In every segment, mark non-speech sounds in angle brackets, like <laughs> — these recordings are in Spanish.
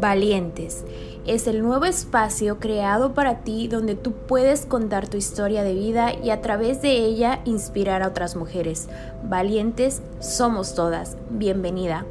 Valientes. Es el nuevo espacio creado para ti donde tú puedes contar tu historia de vida y a través de ella inspirar a otras mujeres. Valientes somos todas. Bienvenida.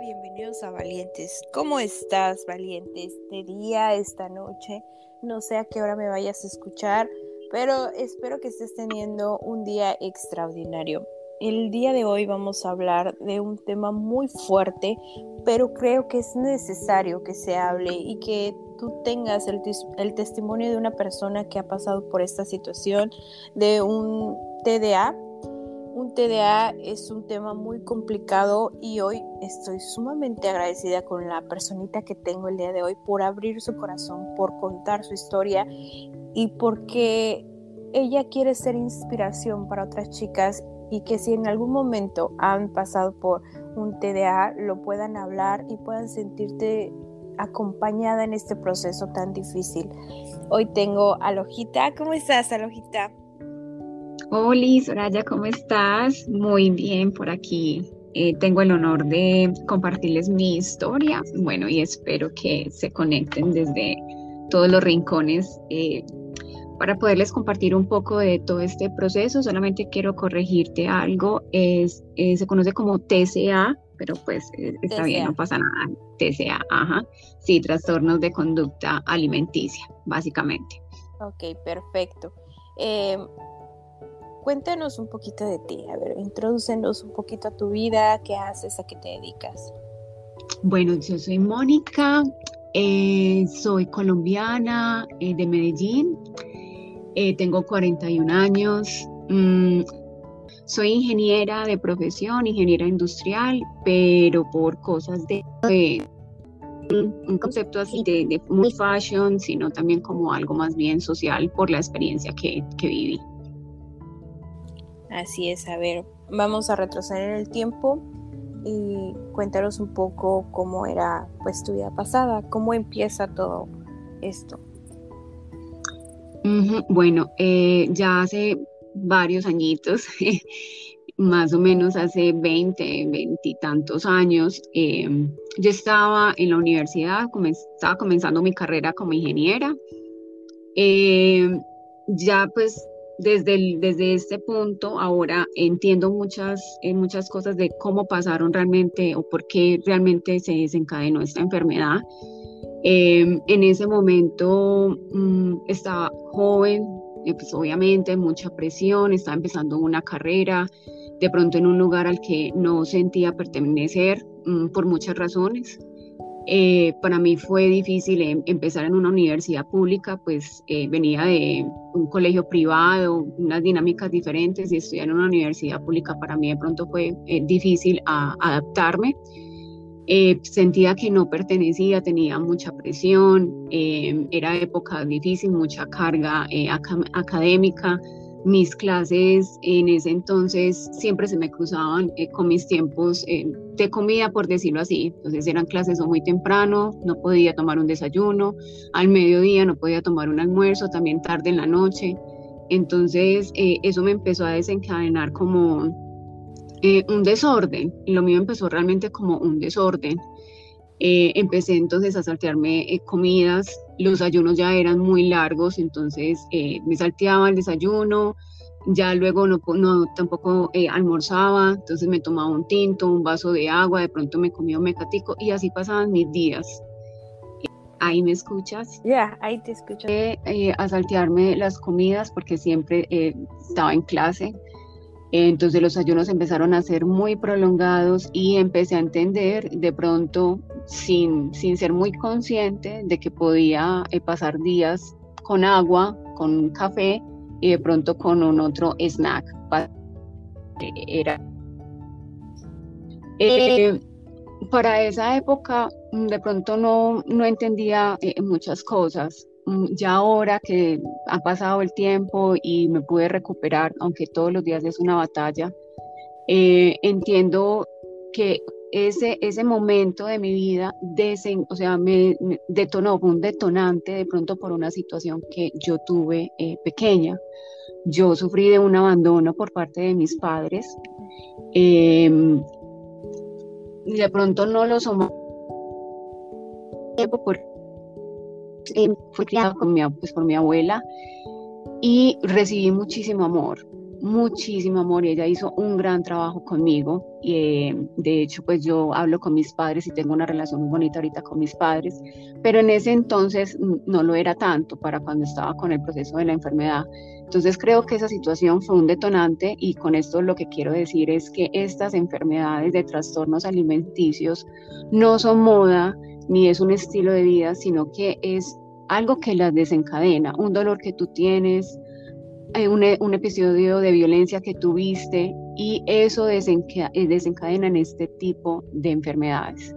Bienvenidos a Valientes. ¿Cómo estás, Valientes? Este día, esta noche. No sé a qué hora me vayas a escuchar, pero espero que estés teniendo un día extraordinario. El día de hoy vamos a hablar de un tema muy fuerte, pero creo que es necesario que se hable y que tú tengas el, el testimonio de una persona que ha pasado por esta situación de un TDA un TDA es un tema muy complicado y hoy estoy sumamente agradecida con la personita que tengo el día de hoy por abrir su corazón, por contar su historia y porque ella quiere ser inspiración para otras chicas y que si en algún momento han pasado por un TDA lo puedan hablar y puedan sentirte acompañada en este proceso tan difícil. Hoy tengo a Lojita. ¿Cómo estás, Alojita? Hola, Soraya, ¿cómo estás? Muy bien por aquí. Eh, tengo el honor de compartirles mi historia. Bueno, y espero que se conecten desde todos los rincones eh, para poderles compartir un poco de todo este proceso. Solamente quiero corregirte algo. Es, eh, se conoce como TCA, pero pues está bien, no pasa nada. TCA, ajá. Sí, trastornos de conducta alimenticia, básicamente. Ok, perfecto. Cuéntanos un poquito de ti, a ver, introdúcenos un poquito a tu vida, qué haces, a qué te dedicas. Bueno, yo soy Mónica, eh, soy colombiana eh, de Medellín, eh, tengo 41 años, mm, soy ingeniera de profesión, ingeniera industrial, pero por cosas de, un concepto así de, muy fashion, sino también como algo más bien social por la experiencia que viví. Así es, a ver, vamos a retroceder en el tiempo y cuéntanos un poco cómo era pues tu vida pasada, cómo empieza todo esto. Bueno, eh, ya hace varios añitos, <laughs> más o menos hace 20, 20 y tantos años, em, yo estaba en la universidad, estaba comenzando mi carrera como ingeniera. Em, ya pues desde, desde este punto ahora entiendo muchas, eh, muchas cosas de cómo pasaron realmente o por qué realmente se desencadenó esta enfermedad. Em, en ese momento mm, estaba joven, eh, pues obviamente mucha presión, estaba empezando una carrera, de pronto en un lugar al que no sentía pertenecer mm, por muchas razones. Eh, para mí fue difícil em, empezar en una universidad pública, pues eh, venía de un colegio privado, unas dinámicas diferentes y estudiar en una universidad pública para mí de pronto fue eh, difícil adaptarme. sentía que no pertenecía, tenía mucha presión, era época difícil, mucha carga académica mis clases en ese entonces siempre se me cruzaban eh, con mis tiempos eh, de comida, por decirlo así. Entonces eran clases o muy temprano, no podía tomar un desayuno, al mediodía no podía tomar un almuerzo, también tarde en la noche. Entonces eh, eso me empezó a desencadenar como un desorden. Lo mío empezó realmente como un desorden. Empecé entonces a saltearme comidas los ayunos ya eran muy largos, entonces eh, me salteaba el desayuno, ya luego no, no tampoco eh, almorzaba, entonces me tomaba un tinto, un vaso de agua, de pronto me comía un mecatico y así pasaban mis días. Ahí me escuchas. Ya, ahí te escucho. Eh, a saltearme las comidas porque siempre estaba en clase. Entonces los ayunos empezaron a ser muy prolongados y empecé a entender de pronto, sin, sin ser muy consciente, de que podía eh, pasar días con agua, con café y de pronto con un otro snack. Era, eh, para esa época de pronto no, no entendía eh, muchas cosas. Mm, ya ahora que ha pasado el tiempo y me pude recuperar, aunque todos los días es una batalla, eh, entiendo que ese, ese momento de mi vida, o sea, me, detonó, fue un detonante de pronto por una situación que yo tuve eh, pequeña. Yo sufrí de un abandono por parte de mis padres. Y de pronto no lo somos porque eh, fui criado con mi, pues, por mi abuela y recibí muchísimo amor, muchísimo amor y ella hizo un gran trabajo conmigo. Y, eh, de hecho, pues yo hablo con mis padres y tengo una relación muy bonita ahorita con mis padres, pero en ese entonces no lo era tanto para cuando estaba con el proceso de la enfermedad. Entonces creo que esa situación fue un detonante y con esto lo que quiero decir es que estas enfermedades de trastornos alimenticios no son moda ni es un estilo de vida, sino que es algo que las desencadena, un dolor que tú tienes, un, un, episodio de violencia que tuviste y eso eh, desencadena en este tipo de enfermedades.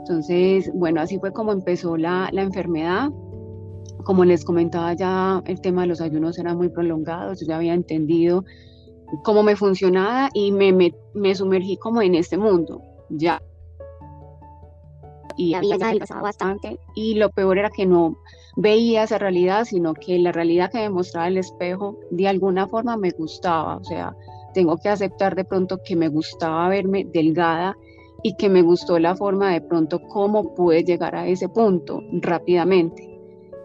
Entonces, bueno, así fue como empezó la, enfermedad. Como les comentaba ya, el tema de los ayunos era muy prolongado, yo ya había entendido cómo me funcionaba y me sumergí como en este mundo. Ya y había bastante y lo peor era que no veía esa realidad, sino que la realidad que me mostraba el espejo de alguna forma me gustaba, o sea, tengo que aceptar de pronto que me gustaba verme delgada y que me gustó la forma de pronto cómo pude llegar a ese punto rápidamente.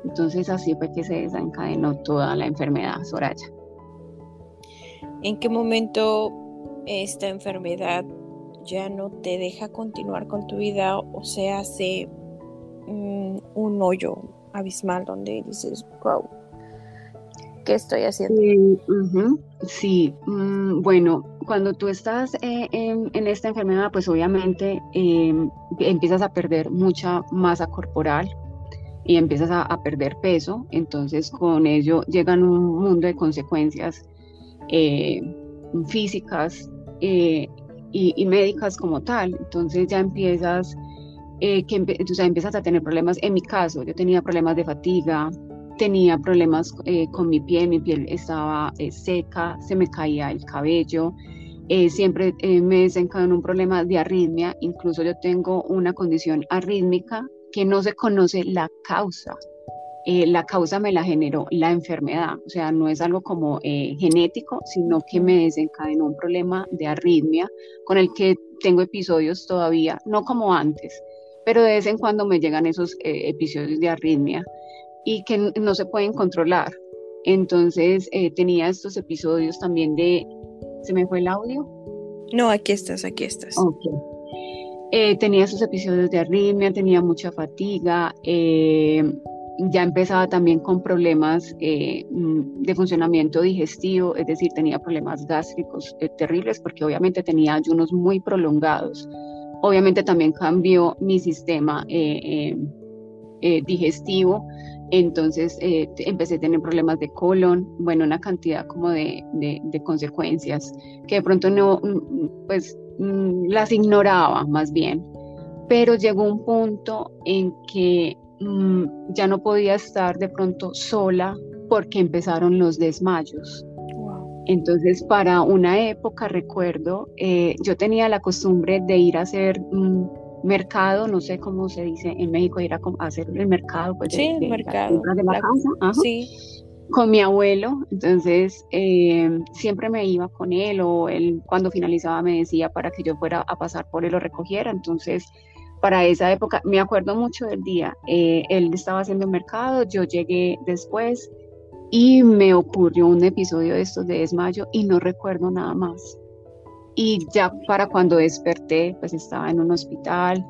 Entonces así fue que se desencadenó toda la enfermedad, Soraya. ¿En qué momento esta enfermedad ya no te deja continuar con tu vida o se hace mm, un hoyo abismal donde dices, wow, ¿qué estoy haciendo? Sí, mm, bueno, cuando tú estás eh, en, esta enfermedad, pues obviamente em, empiezas a perder mucha masa corporal y empiezas a, perder peso, entonces con ello llegan un mundo de consecuencias eh, físicas eh, y, médicas como tal. Entonces ya empiezas, eh, que empiezas a tener problemas. En mi caso, yo tenía problemas de fatiga, tenía problemas eh, con mi piel, mi piel estaba eh, seca, se me caía el cabello. siempre me desencadenó un problema de arritmia, incluso yo tengo una condición arrítmica que no se conoce la causa. Eh, la causa me la generó la enfermedad, o sea, no es algo como eh, genético, sino que me desencadenó un problema de arritmia con el que tengo episodios todavía, no como antes, pero de vez en cuando me llegan esos eh, episodios de arritmia y que no se pueden controlar. Entonces tenía estos episodios también de... ¿Se me fue el audio? No, aquí estás, aquí estás. tenía esos episodios de arritmia, tenía mucha fatiga, ya empezaba también con problemas eh, mm, de funcionamiento digestivo, es decir, tenía problemas gástricos eh, terribles porque obviamente tenía ayunos muy prolongados. Obviamente también cambió mi sistema eh, digestivo, entonces empecé a tener problemas de colon, bueno, una cantidad como de, de consecuencias que de pronto no, mm, pues mm, las ignoraba más bien, pero llegó un punto en que Mm, ya no podía estar de pronto sola porque empezaron los desmayos. Entonces, para una época, recuerdo, eh, yo tenía la costumbre de ir a hacer un mercado, no sé cómo se dice en México, ir a, hacer el mercado, pues, sí, de, mercado. de la, casa, sí. con mi abuelo. Entonces, eh, siempre me iba con él o él cuando finalizaba me decía para que yo fuera a pasar por él o recogiera. Entonces, para esa época, me acuerdo mucho del día, eh, él estaba haciendo mercado, yo llegué después y me ocurrió un episodio de estos de desmayo y no recuerdo nada más. Y ya para cuando desperté, pues estaba en un hospital,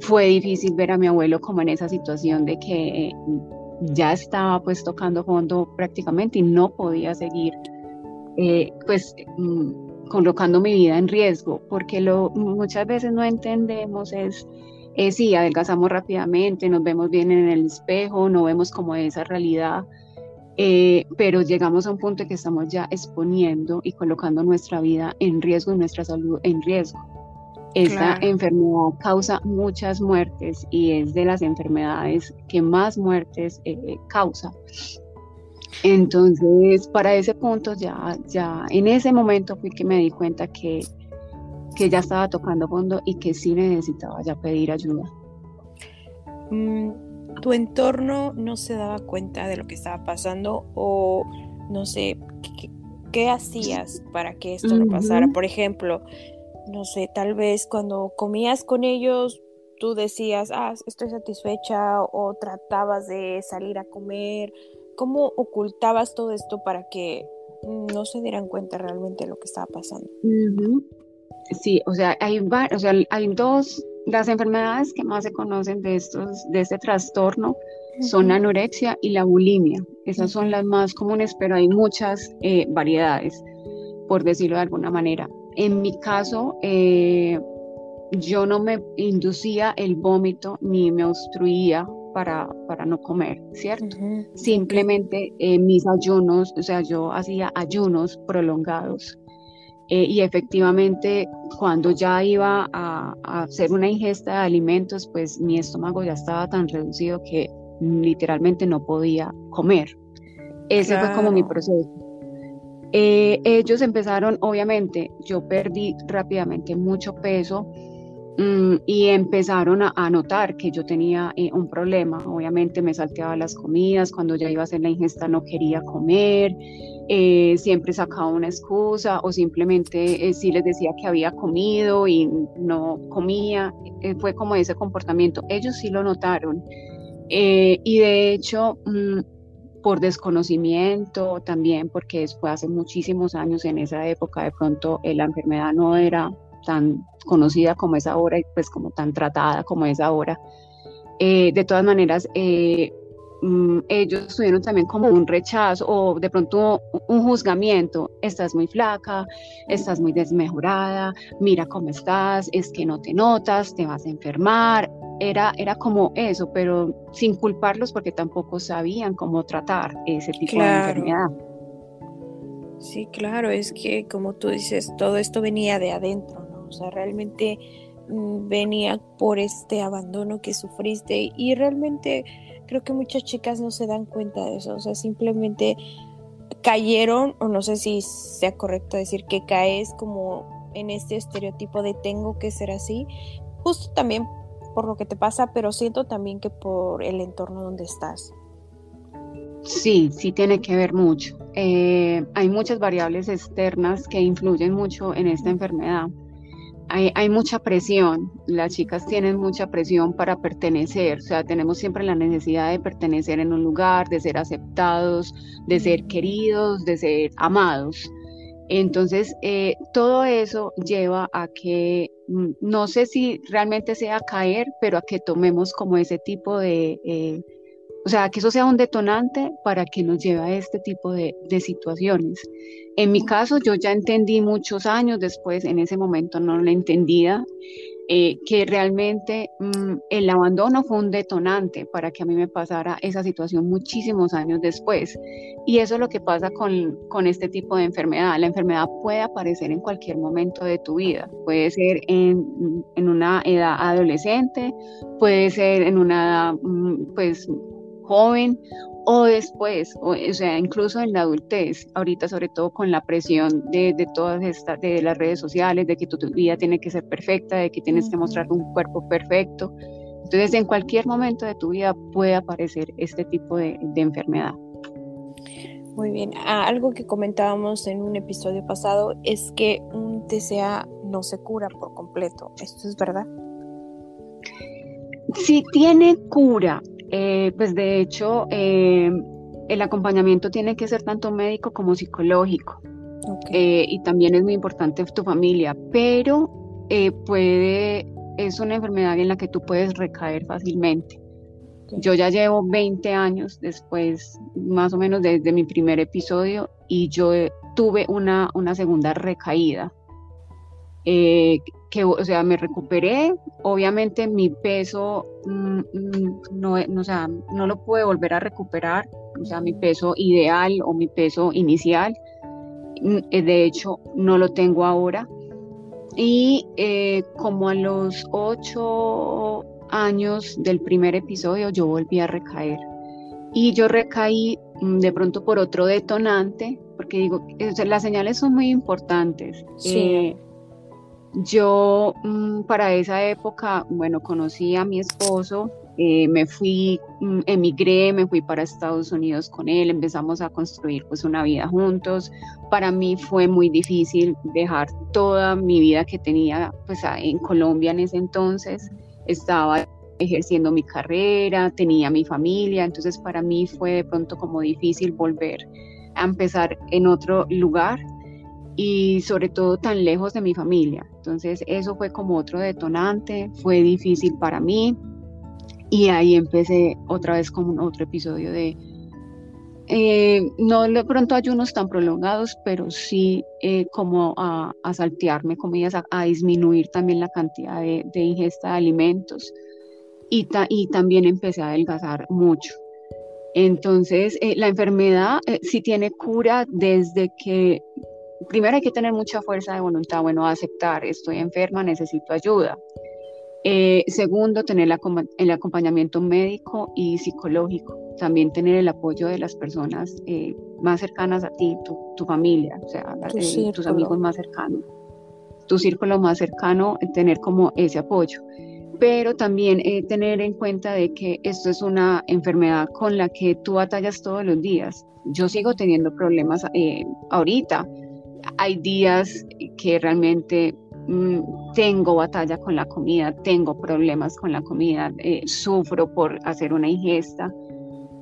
fue difícil ver a mi abuelo como en esa situación de que ya estaba pues tocando fondo prácticamente y no podía seguir eh, pues mm, colocando mi vida en riesgo, porque lo muchas veces no entendemos es eh, sí, adelgazamos rápidamente, nos vemos bien en el espejo, no vemos como esa realidad, eh, pero llegamos a un punto en que estamos ya exponiendo y colocando nuestra vida en riesgo y nuestra salud en riesgo. Esta enfermedad causa muchas muertes y es de las enfermedades que más muertes eh, causa. Entonces, para ese punto ya, ya, en ese momento fui que me di cuenta que que ya estaba tocando fondo y que sí necesitaba ya pedir ayuda. Mm, ¿Tu entorno no se daba cuenta de lo que estaba pasando o no sé, qué, hacías para que esto no pasara? Por ejemplo, no sé, tal vez cuando comías con ellos, tú decías, ah, estoy satisfecha o tratabas de salir a comer. ¿Cómo ocultabas todo esto para que no se dieran cuenta realmente de lo que estaba pasando? Sí, o sea, hay, o sea, hay dos, las enfermedades que más se conocen de, estos, de este trastorno son la anorexia y la bulimia. Esas son las más comunes, pero hay muchas eh, variedades, por decirlo de alguna manera. En mi caso, eh, yo no me inducía el vómito ni me obstruía para, para no comer, ¿cierto? Simplemente eh, mis ayunos, o sea, yo hacía ayunos prolongados. Eh, y efectivamente, cuando ya iba a, hacer una ingesta de alimentos, pues mi estómago ya estaba tan reducido que literalmente no podía comer. Ese fue como mi proceso. Eh, ellos empezaron, obviamente, yo perdí rápidamente mucho peso mm, y empezaron a, notar que yo tenía eh, un problema. Obviamente me salteaba las comidas, cuando ya iba a hacer la ingesta no quería comer, eh, siempre sacaba una excusa o simplemente sí les decía que había comido y no comía. fue como ese comportamiento. Ellos sí lo notaron. y de hecho... Mm, por desconocimiento también, porque después hace muchísimos años en esa época de pronto eh, la enfermedad no era tan conocida como es ahora y pues como tan tratada como es ahora. Eh, de todas maneras, eh, Mm, ellos tuvieron también como un rechazo o de pronto un juzgamiento, estás muy flaca, estás muy desmejorada, mira cómo estás, es que no te notas, te vas a enfermar, era, era como eso, pero sin culparlos porque tampoco sabían cómo tratar ese tipo de enfermedad. Sí, claro, es que como tú dices, todo esto venía de adentro, ¿no? O sea, realmente venía por este abandono que sufriste y realmente creo que muchas chicas no se dan cuenta de eso, o sea, simplemente cayeron, o no sé si sea correcto decir que caes como en este estereotipo de tengo que ser así, justo también por lo que te pasa, pero siento también que por el entorno donde estás. Sí, sí tiene que ver mucho. Eh, hay muchas variables externas que influyen mucho en esta enfermedad hay, mucha presión, las chicas tienen mucha presión para pertenecer, o sea, tenemos siempre la necesidad de pertenecer en un lugar, de ser aceptados, de ser queridos, de ser amados. Entonces, eh, todo eso lleva a que, mm, no sé si realmente sea caer, pero a que tomemos como ese tipo de, eh, o sea, que eso sea un detonante para que nos lleve a este tipo de, situaciones. En mi caso, yo ya entendí muchos años después, en ese momento no lo entendía, eh, que realmente mm, el abandono fue un detonante para que a mí me pasara esa situación muchísimos años después. Y eso es lo que pasa con, con este tipo de enfermedad. La enfermedad puede aparecer en cualquier momento de tu vida. Puede ser en, en una edad adolescente, puede ser en una edad, mm, pues, joven o después, o, sea, incluso en la adultez, ahorita sobre todo con la presión de, de todas estas, de las redes sociales, de que tu, vida tiene que ser perfecta, de que tienes que mostrar un cuerpo perfecto. Entonces, en cualquier momento de tu vida puede aparecer este tipo de, de enfermedad. Muy bien, ah, algo que comentábamos en un episodio pasado es que un TCA no se cura por completo. ¿Esto es verdad? Sí tiene cura, eh, pues de hecho, eh, el acompañamiento tiene que ser tanto médico como psicológico. Eh, y también es muy importante tu familia, pero puede, es una enfermedad en la que tú puedes recaer fácilmente. Yo ya llevo 20 años después, más o menos desde mi primer episodio, y yo tuve una, una segunda recaída que, o sea, me recuperé, obviamente mi peso mm, mm, no, no, o sea, no lo pude volver a recuperar, o sea, mi peso ideal o mi peso inicial, mm, eh, de hecho, no lo tengo ahora. Y eh, como a los ocho años del primer episodio, yo volví a recaer. Y yo recaí de pronto por otro detonante, porque digo, las señales son muy importantes. Sí. Eh, Yo mm, para esa época, bueno, conocí a mi esposo, eh, me fui, mm, emigré, me fui para Estados Unidos con él, empezamos a construir pues una vida juntos. Para mí fue muy difícil dejar toda mi vida que tenía pues en Colombia en ese entonces. Estaba ejerciendo mi carrera, tenía mi familia, entonces para mí fue de pronto como difícil volver a empezar en otro lugar y sobre todo tan lejos de mi familia. Entonces eso fue como otro detonante, fue difícil para mí y ahí empecé otra vez como otro episodio de, eh, no de pronto ayunos tan prolongados, pero sí eh, como a, saltearme comidas, a, disminuir también la cantidad de, ingesta de alimentos y, y también empecé a adelgazar mucho. Entonces, eh, la enfermedad sí tiene cura desde que primero hay que tener mucha fuerza de voluntad, bueno, aceptar, estoy enferma, necesito ayuda. Eh, segundo, tener el acompañamiento médico y psicológico. También tener el apoyo de las personas eh, más cercanas a ti, tu, familia, o sea, eh, tus amigos más cercanos, tu círculo más cercano, tener como ese apoyo. Pero también tener en cuenta de que esto es una enfermedad con la que tú batallas todos los días. Yo sigo teniendo problemas ahorita, hay días que realmente mm, tengo batalla con la comida, tengo problemas con la comida, eh, sufro por hacer una ingesta,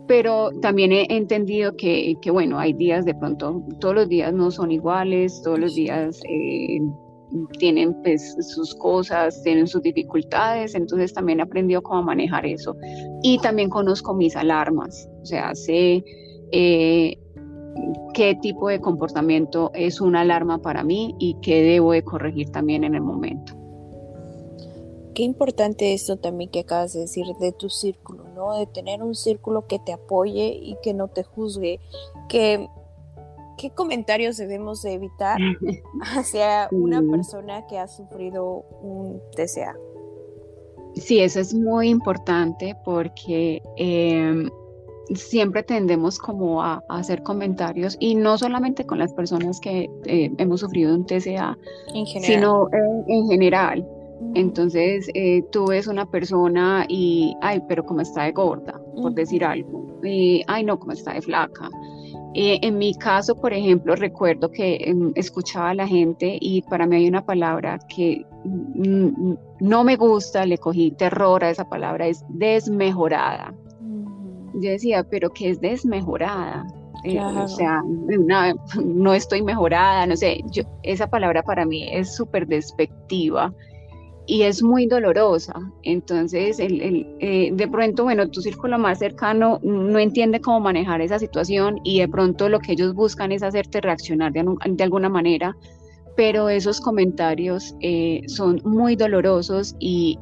pero también he entendido que, bueno, hay días de pronto, todos los días no son iguales, todos los días eh, tienen pues sus cosas, tienen sus dificultades, entonces también he aprendido cómo manejar eso. Y también conozco mis alarmas, o sea, sé... Eh, qué tipo de comportamiento es una alarma para mí y qué debo de corregir también en el momento. Qué importante esto también que acabas de decir de tu círculo, ¿no? De tener un círculo que te apoye y que no te juzgue, que qué comentarios debemos de evitar <laughs> hacia una persona que ha sufrido un TCA. Sí, eso es muy importante porque em, siempre tendemos como a, hacer comentarios y no solamente con las personas que eh, hemos sufrido un TCA, sino en, general. Entonces, eh, tú ves una persona y, ay, pero como está de gorda, por decir algo, y, ay, no, como está de flaca. Eh, en mi caso, por ejemplo, recuerdo que em, escuchaba a la gente y para mí hay una palabra que no me gusta, le cogí terror a esa palabra, es desmejorada yo decía, pero que es desmejorada. Eh, o sea, <laughs> no estoy mejorada, no sé, yo, esa palabra para mí es súper despectiva y es muy dolorosa. Entonces, el, eh, de pronto, bueno, tu círculo más cercano no entiende cómo manejar esa situación y de pronto lo que ellos buscan es hacerte reaccionar de, de alguna manera, pero esos comentarios eh, son muy dolorosos y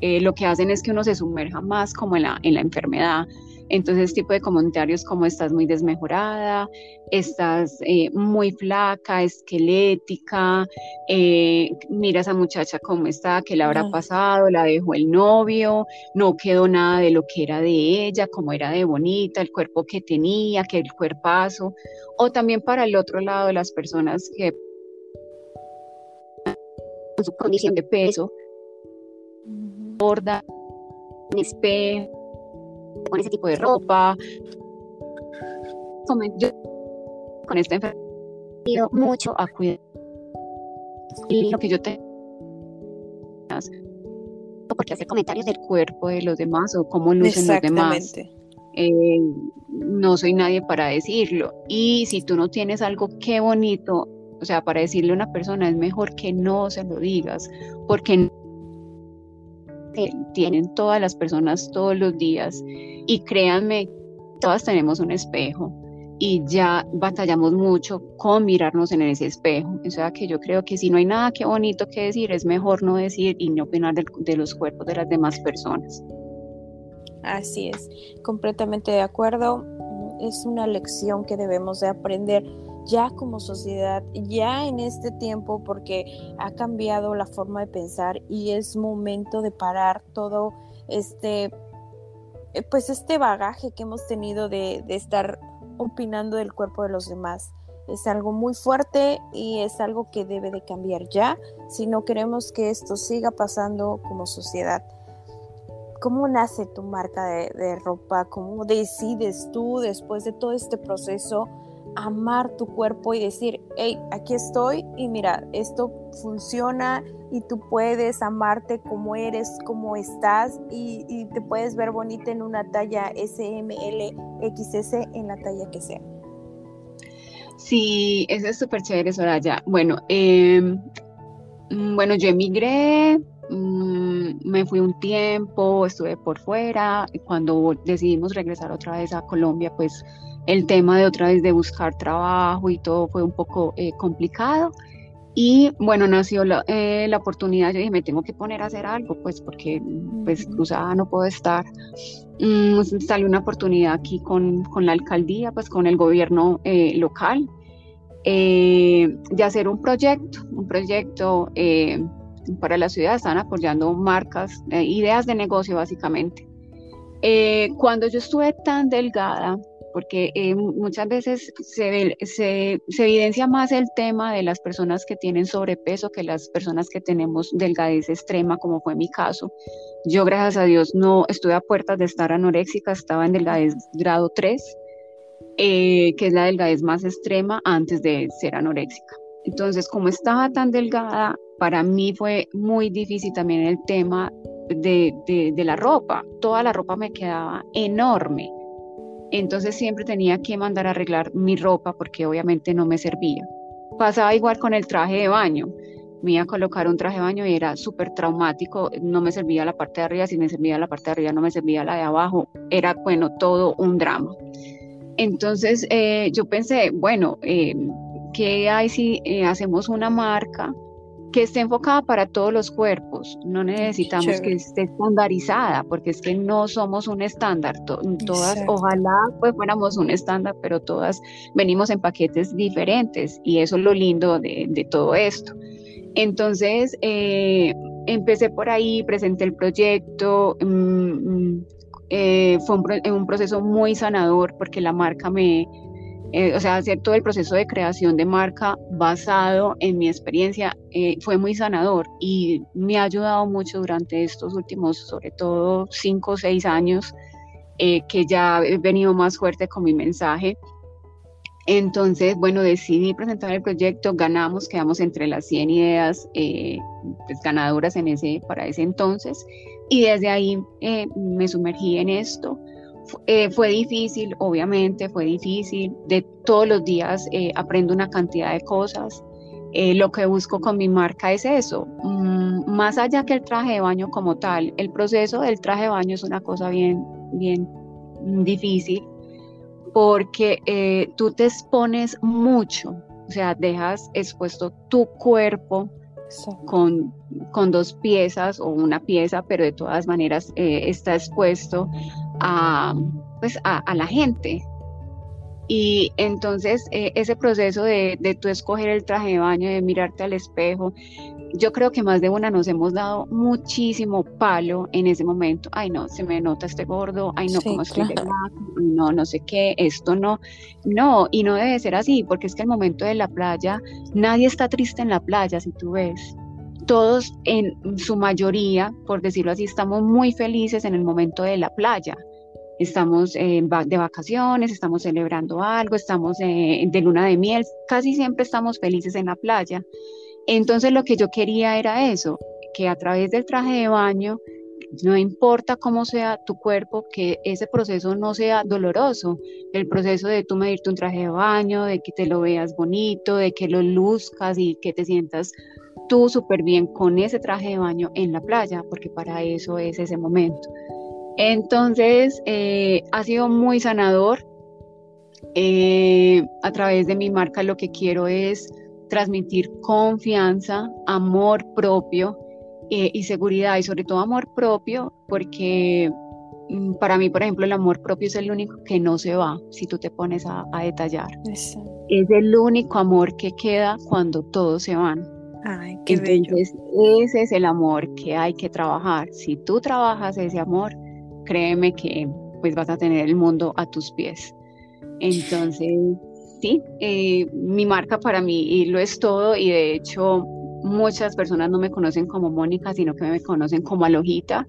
lo que hacen es que uno se sumerja más como en la, en la enfermedad entonces, tipo de comentarios como estás muy desmejorada, estás eh, muy flaca, esquelética, eh, mira a esa muchacha cómo está, qué le habrá pasado, la dejó el novio, no quedó nada de lo que era de ella, cómo era de bonita, el cuerpo que tenía, que el cuerpazo, o también para el otro lado, las personas que su condición de peso, gorda, espejo, con ese tipo de ropa. Yo con esta enfermedad mucho a cuidar. Y lo que yo te porque hacer comentarios del cuerpo de los demás o cómo lucen los demás. Eh, no soy nadie para decirlo. Y si tú no tienes algo, qué bonito, o sea, para decirle a una persona es mejor que no se lo digas, porque tienen todas las personas todos los días y créanme, todas tenemos un espejo y ya batallamos mucho con mirarnos en ese espejo. O sea que yo creo que si no hay nada que bonito que decir, es mejor no decir y no opinar de, los cuerpos de las demás personas. Así es, completamente de acuerdo. Es una lección que debemos de aprender ya como sociedad, ya en este tiempo, porque ha cambiado la forma de pensar y es momento de parar todo este, eh, pues este bagaje que hemos tenido de, estar opinando del cuerpo de los demás. es algo muy fuerte y es algo que debe de cambiar ya si no queremos que esto siga pasando como sociedad. ¿Cómo nace tu marca de, ropa? ¿Cómo decides tú después de todo este proceso amar tu cuerpo y decir, hey, aquí estoy y mira, esto funciona y tú puedes amarte como eres, como estás y, te puedes ver bonita en una talla S, M, L, XS, en la talla que sea? Sí, eso es súper chévere, Soraya. Bueno, em, mm, bueno, yo emigré, mm, me fui un tiempo, estuve por fuera. Y cuando decidimos regresar otra vez a Colombia, pues el tema de otra vez de buscar trabajo y todo fue un poco eh, complicado. Y bueno, nació la, eh, la, oportunidad, yo dije, me tengo que poner a hacer algo, pues porque pues cruzada no puedo estar. Mm, salió una oportunidad aquí con, con, la alcaldía, pues con el gobierno eh, local, eh, de hacer un proyecto, un proyecto eh, para la ciudad, están apoyando marcas, ideas de negocio básicamente. cuando yo estuve tan delgada, porque muchas veces se, se, se, evidencia más el tema de las personas que tienen sobrepeso que las personas que tenemos delgadez extrema, como fue mi caso. Yo, gracias a Dios, no estuve a puertas de estar anoréxica, estaba en delgadez grado 3, eh, que es la delgadez más extrema antes de ser anoréxica. Entonces, como estaba tan delgada, para mí fue muy difícil también el tema de, de, la ropa. Toda la ropa me quedaba enorme. Entonces siempre tenía que mandar a arreglar mi ropa porque obviamente no me servía. Pasaba igual con el traje de baño me iba a colocar un traje de baño y era súper traumático, no me servía la parte de arriba, si me servía la parte de arriba no me servía la de abajo, era bueno, todo un drama. Entonces eh, yo pensé, bueno, eh, ¿qué hay si eh, hacemos una marca que esté enfocada para todos los cuerpos? No necesitamos que esté estandarizada, porque es que no somos un estándar, todas, ojalá pues fuéramos un estándar, pero todas venimos en paquetes diferentes y eso es lo lindo de, de todo esto. Entonces, eh, empecé por ahí, presenté el proyecto, mm, mm, eh, fue un, proceso muy sanador porque la marca me, eh, o sea, hacer todo el proceso de creación de marca basado en mi experiencia fue muy sanador y me ha ayudado mucho durante estos últimos, sobre todo cinco o seis años, que ya he venido más fuerte con mi mensaje entonces, bueno, decidí presentar el proyecto, ganamos, quedamos entre las 100 ideas eh, pues, ganadoras en ese, para ese entonces y desde ahí eh, me sumergí en esto. Eh, fue difícil, obviamente, fue difícil. De todos los días aprendo una cantidad de cosas. lo que busco con mi marca es eso, mm, más allá que el traje de baño como tal. El proceso del traje de baño es una cosa bien, bien difícil porque eh, tú te expones mucho, o sea, dejas expuesto tu cuerpo con, con, dos piezas o una pieza, pero de todas maneras eh, está expuesto a, pues, a, la gente. Y entonces eh, ese proceso de, de tú escoger el traje de baño, de mirarte al espejo, yo creo que más de una nos hemos dado muchísimo palo en ese momento. Ay, no, se me nota este gordo, ay, no, como estoy de no, no sé qué, esto no. No, y no debe ser así, porque es que el momento de la playa, nadie está triste en la playa, si tú ves. Todos en su mayoría, por decirlo así, estamos muy felices en el momento de la playa estamos de vacaciones, estamos celebrando algo, estamos de luna de miel, casi siempre estamos felices en la playa. Entonces lo que yo quería era eso, que a través del traje de baño, no importa cómo sea tu cuerpo, que ese proceso no sea doloroso. El proceso de tú medirte un traje de baño, de que te lo veas bonito, de que lo luzcas y que te sientas tú súper bien con ese traje de baño en la playa, porque para eso es ese momento. Entonces, eh, ha sido muy sanador. Eh, a través de mi marca lo que quiero es transmitir confianza, amor propio eh, y seguridad y sobre todo amor propio porque mm, para mí, por ejemplo, el amor propio es el único que no se va si tú te pones a, detallar. Es el único amor que queda cuando todos se van. Ay, qué Entonces, ese es el amor que hay que trabajar. Si tú trabajas ese amor, créeme que pues vas a tener el mundo a tus pies. Entonces, sí, eh, mi marca para mí lo es todo y de hecho muchas personas no me conocen como Mónica, sino que me conocen como Alojita.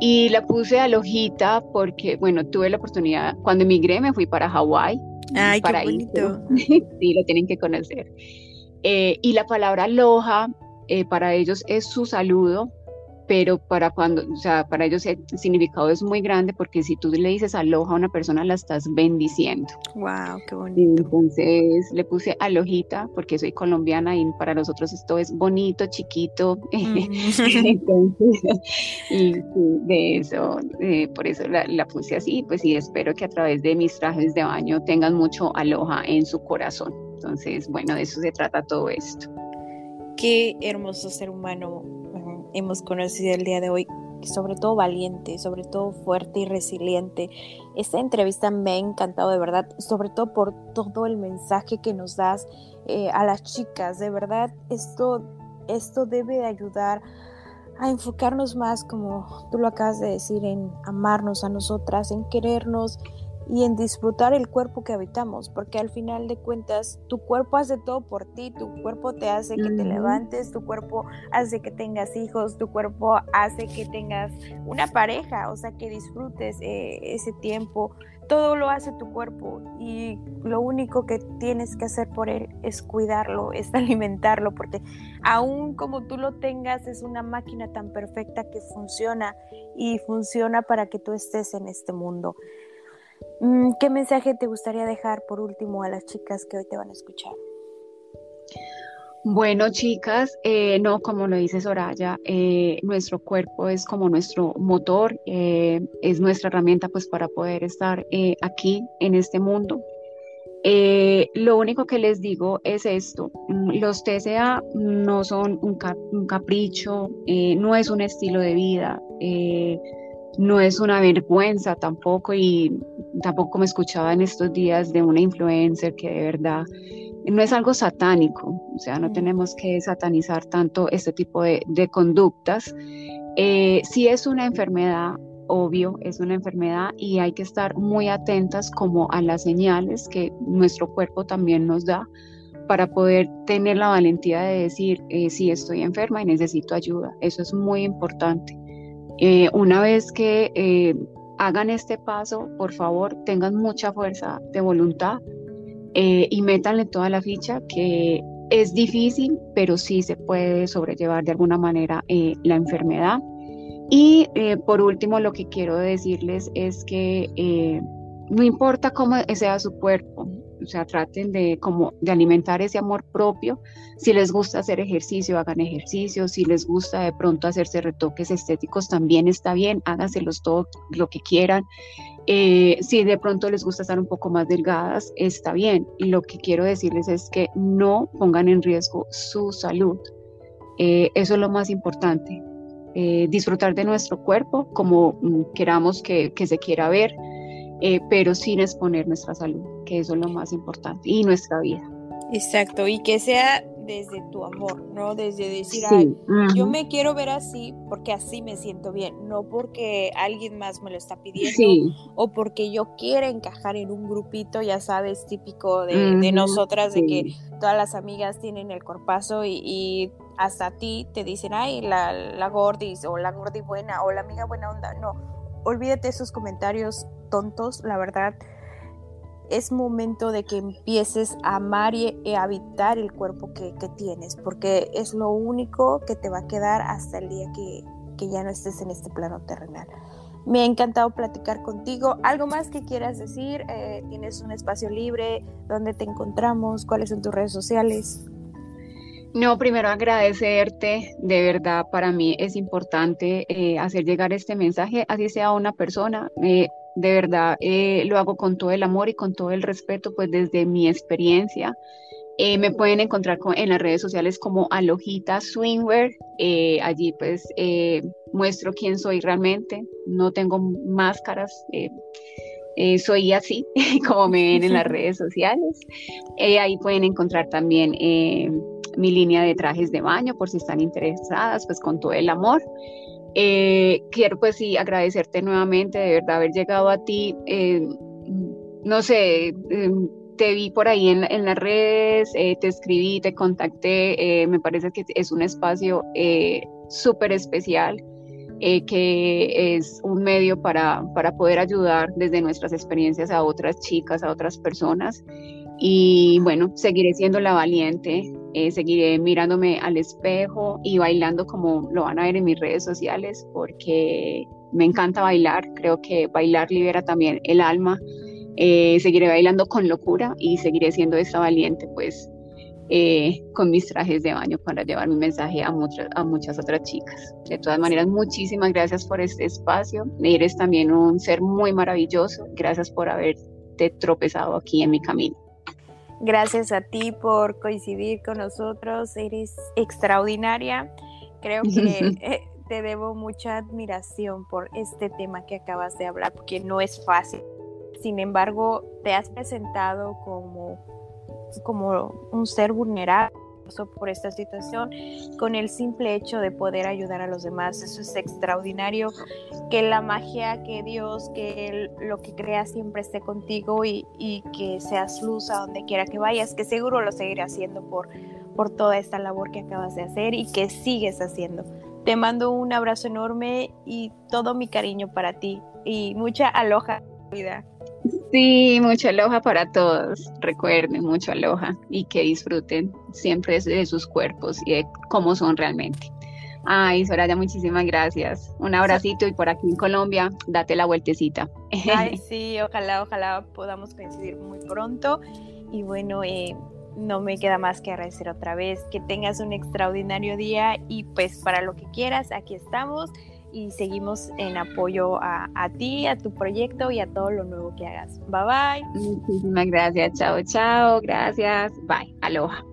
Y la puse Alojita porque, bueno, tuve la oportunidad, cuando emigré me fui para Hawái. Ay, qué bonito. <laughs> sí, lo tienen que conocer. Eh, y la palabra aloha eh, para ellos es su saludo, pero para cuando, o sea, para ellos el significado es muy grande porque si tú le dices aloja a una persona la estás bendiciendo. Wow, qué bonito. Entonces le puse alojita porque soy colombiana y para nosotros esto es bonito, chiquito. Mm. <laughs> <laughs> Entonces, y de eso, eh, por eso la, la, puse así, pues y espero que a través de mis trajes de baño tengan mucho aloja en su corazón. Entonces, bueno, de eso se trata todo esto. Qué hermoso ser humano hemos conocido el día de hoy, sobre todo valiente, sobre todo fuerte y resiliente. Esta entrevista me ha encantado de verdad, sobre todo por todo el mensaje que nos das eh, a las chicas. De verdad, esto, esto debe de ayudar a enfocarnos más, como tú lo acabas de decir, en amarnos a nosotras, en querernos, y en disfrutar el cuerpo que habitamos, porque al final de cuentas tu cuerpo hace todo por ti, tu cuerpo te hace que te levantes, tu cuerpo hace que tengas hijos, tu cuerpo hace que tengas una pareja, o sea, que disfrutes eh, ese tiempo, todo lo hace tu cuerpo y lo único que tienes que hacer por él es cuidarlo, es <laughs> alimentarlo, porque aún como tú lo tengas, es una máquina tan perfecta que funciona y funciona para que tú estés en este mundo. Mm, ¿Qué mensaje te gustaría dejar por último a las chicas que hoy te van a escuchar? Bueno, chicas, eh, no, como lo dice Soraya, eh, nuestro cuerpo es como nuestro motor, eh, es nuestra herramienta pues para poder estar aquí en este mundo. lo único que les digo es esto, mm, los TCA no son un, un capricho, no es un estilo de vida no es una vergüenza tampoco y tampoco me escuchaba en estos días de una influencer que de verdad no es algo satánico, o sea, no tenemos que satanizar tanto este tipo de, conductas. Eh, si es una enfermedad, obvio, es una enfermedad y hay que estar muy atentas como a las señales que nuestro cuerpo también nos da para poder tener la valentía de decir, eh, si estoy enferma y necesito ayuda. Eso es muy importante. Eh, una vez que eh, hagan este paso, por favor, tengan mucha fuerza de voluntad eh, y métanle toda la ficha que es difícil, pero sí se puede sobrellevar de alguna manera la enfermedad. Y por último, lo que quiero decirles es que no importa cómo sea su cuerpo, o sea, traten de como de alimentar ese amor propio. Si les gusta hacer ejercicio, hagan ejercicio. Si les gusta de pronto hacerse retoques estéticos, también está bien, háganselos todo lo que quieran. Eh, si de pronto les gusta estar un poco más delgadas, está bien. Lo que quiero decirles es que no pongan en riesgo su salud. Eh, eso es lo más importante. Eh, disfrutar de nuestro cuerpo como mm, queramos que, que se quiera ver, eh, pero sin exponer nuestra salud, que eso es lo más importante, y nuestra vida. Exacto, y que sea desde tu amor, ¿no? Desde decir, Ay, yo me quiero ver así porque así me siento bien, no porque alguien más me lo está pidiendo o porque yo quiera encajar en un grupito, ya sabes, típico de, nosotras, de que todas las amigas tienen el corpazo y, y hasta a ti te dicen, ay, la, la gordis o la gordi buena o la amiga buena onda, no olvídate esos comentarios tontos, la verdad. Es momento de que empieces a amar y a habitar el cuerpo que, tienes, porque es lo único que te va a quedar hasta el día que, ya no estés en este plano terrenal. Me ha encantado platicar contigo. ¿Algo más que quieras decir? Eh, ¿Tienes un espacio libre? ¿Dónde te encontramos? ¿Cuáles son tus redes sociales? No, primero agradecerte, de verdad para mí es importante eh, hacer llegar este mensaje, así sea a una persona, eh, de verdad eh, lo hago con todo el amor y con todo el respeto, pues desde mi experiencia. me pueden encontrar en las redes sociales como Alojita Swingwear, allí pues muestro quién soy realmente, no tengo máscaras. soy así, <laughs> como me ven en las <laughs> redes sociales. ahí pueden encontrar también mi línea de trajes de baño por si están interesadas, pues con todo el amor. Eh, quiero pues sí agradecerte nuevamente de verdad haber llegado a ti. Eh, no sé, eh, te vi por ahí en, en las redes, eh, te escribí, te contacté, eh, me parece que es un espacio súper especial, que es un medio para, para poder ayudar desde nuestras experiencias a otras chicas, a otras personas. Y bueno, seguiré siendo la valiente, seguiré mirándome al espejo y bailando como lo van a ver en mis redes sociales, porque me encanta bailar, creo que bailar libera también el alma eh, seguiré bailando con locura y seguiré siendo esta valiente, pues, eh, con mis trajes de baño para llevar mi mensaje a, muchas a muchas otras chicas. De todas maneras, muchísimas gracias por este espacio. Eres también un ser muy maravilloso. Gracias por haberte tropezado aquí en mi camino. Gracias a ti por coincidir con nosotros. Eres extraordinaria. Creo que <laughs> eh, te debo mucha admiración por este tema que acabas de hablar, porque no es fácil sin embargo, te has presentado como, como un ser vulnerable por esta situación con el simple hecho de poder ayudar a los demás. Eso es extraordinario, que la magia, que Dios, que lo que creas siempre esté contigo y, y, que seas luz a donde quiera que vayas, que seguro lo seguiré haciendo por, por toda esta labor que acabas de hacer y que sigues haciendo. Te mando un abrazo enorme y todo mi cariño para ti y mucha aloja vida. Sí, mucha aloja para todos. Recuerden, mucho aloja y que disfruten siempre de sus cuerpos y de cómo son realmente. Ay, Soraya, muchísimas gracias. Un abracito y por aquí en Colombia, date la vueltecita. Ay, <laughs> sí, ojalá, ojalá podamos coincidir muy pronto. Y bueno, eh, no me queda más que agradecer otra vez que tengas un extraordinario día y pues para lo que quieras, aquí estamos y seguimos en apoyo a, a, ti, a tu proyecto y a todo lo nuevo que hagas. Bye bye. Muchísimas gracias. Chao, chao. Gracias. Bye. Aloha.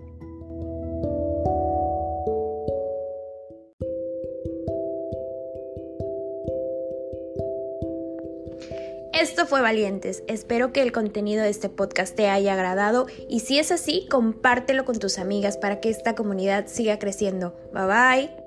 Esto fue Valientes. Espero que el contenido de este podcast te haya agradado y si es así, compártelo con tus amigas para que esta comunidad siga creciendo. Bye bye.